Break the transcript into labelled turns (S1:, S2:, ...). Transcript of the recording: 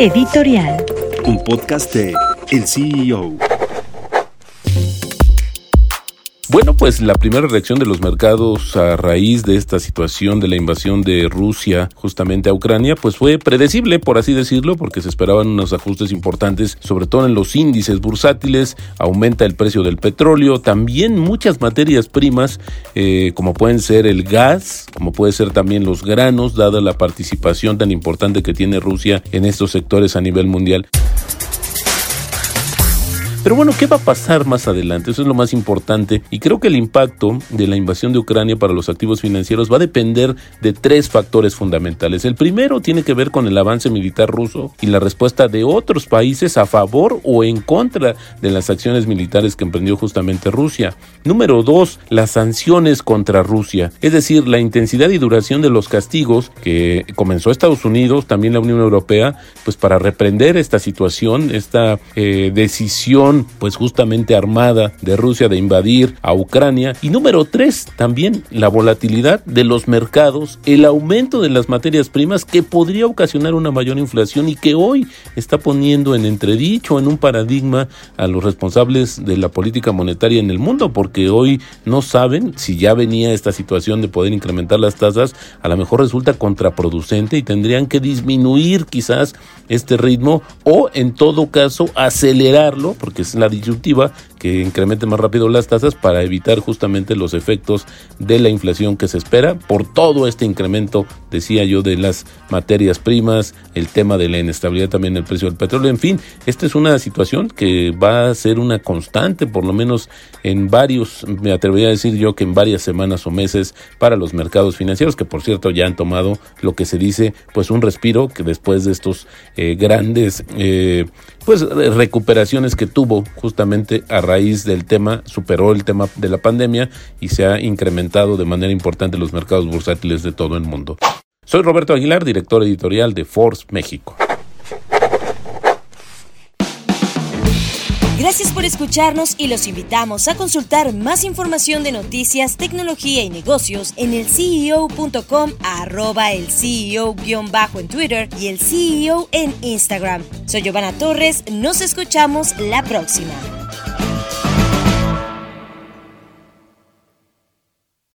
S1: Editorial.
S2: Un podcast de El CEO.
S3: Bueno, pues la primera reacción de los mercados a raíz de esta situación de la invasión de Rusia justamente a Ucrania, pues fue predecible, por así decirlo, porque se esperaban unos ajustes importantes, sobre todo en los índices bursátiles, aumenta el precio del petróleo, también muchas materias primas, eh, como pueden ser el gas, como puede ser también los granos, dada la participación tan importante que tiene Rusia en estos sectores a nivel mundial. Pero bueno, ¿qué va a pasar más adelante? Eso es lo más importante y creo que el impacto de la invasión de Ucrania para los activos financieros va a depender de tres factores fundamentales. El primero tiene que ver con el avance militar ruso y la respuesta de otros países a favor o en contra de las acciones militares que emprendió justamente Rusia. Número dos, las sanciones contra Rusia, es decir, la intensidad y duración de los castigos que comenzó Estados Unidos, también la Unión Europea, pues para reprender esta situación, esta eh, decisión pues justamente armada de Rusia de invadir a Ucrania. Y número tres, también la volatilidad de los mercados, el aumento de las materias primas que podría ocasionar una mayor inflación y que hoy está poniendo en entredicho, en un paradigma a los responsables de la política monetaria en el mundo, porque hoy no saben si ya venía esta situación de poder incrementar las tasas, a lo mejor resulta contraproducente y tendrían que disminuir quizás este ritmo o en todo caso acelerarlo, porque es la disyuntiva, que incremente más rápido las tasas para evitar justamente los efectos de la inflación que se espera por todo este incremento, decía yo, de las materias primas, el tema de la inestabilidad también del precio del petróleo, en fin, esta es una situación que va a ser una constante, por lo menos en varios, me atrevería a decir yo que en varias semanas o meses para los mercados financieros, que por cierto ya han tomado lo que se dice, pues un respiro que después de estos eh, grandes, eh, pues recuperaciones que tuvo justamente a raíz del tema, superó el tema de la pandemia y se ha incrementado de manera importante los mercados bursátiles de todo el mundo. Soy Roberto Aguilar, director editorial de Force México.
S1: Gracias por escucharnos y los invitamos a consultar más información de noticias, tecnología y negocios en el CEO.com, arroba el CEO-bajo en Twitter y el CEO en Instagram. Soy Giovanna Torres, nos escuchamos la próxima.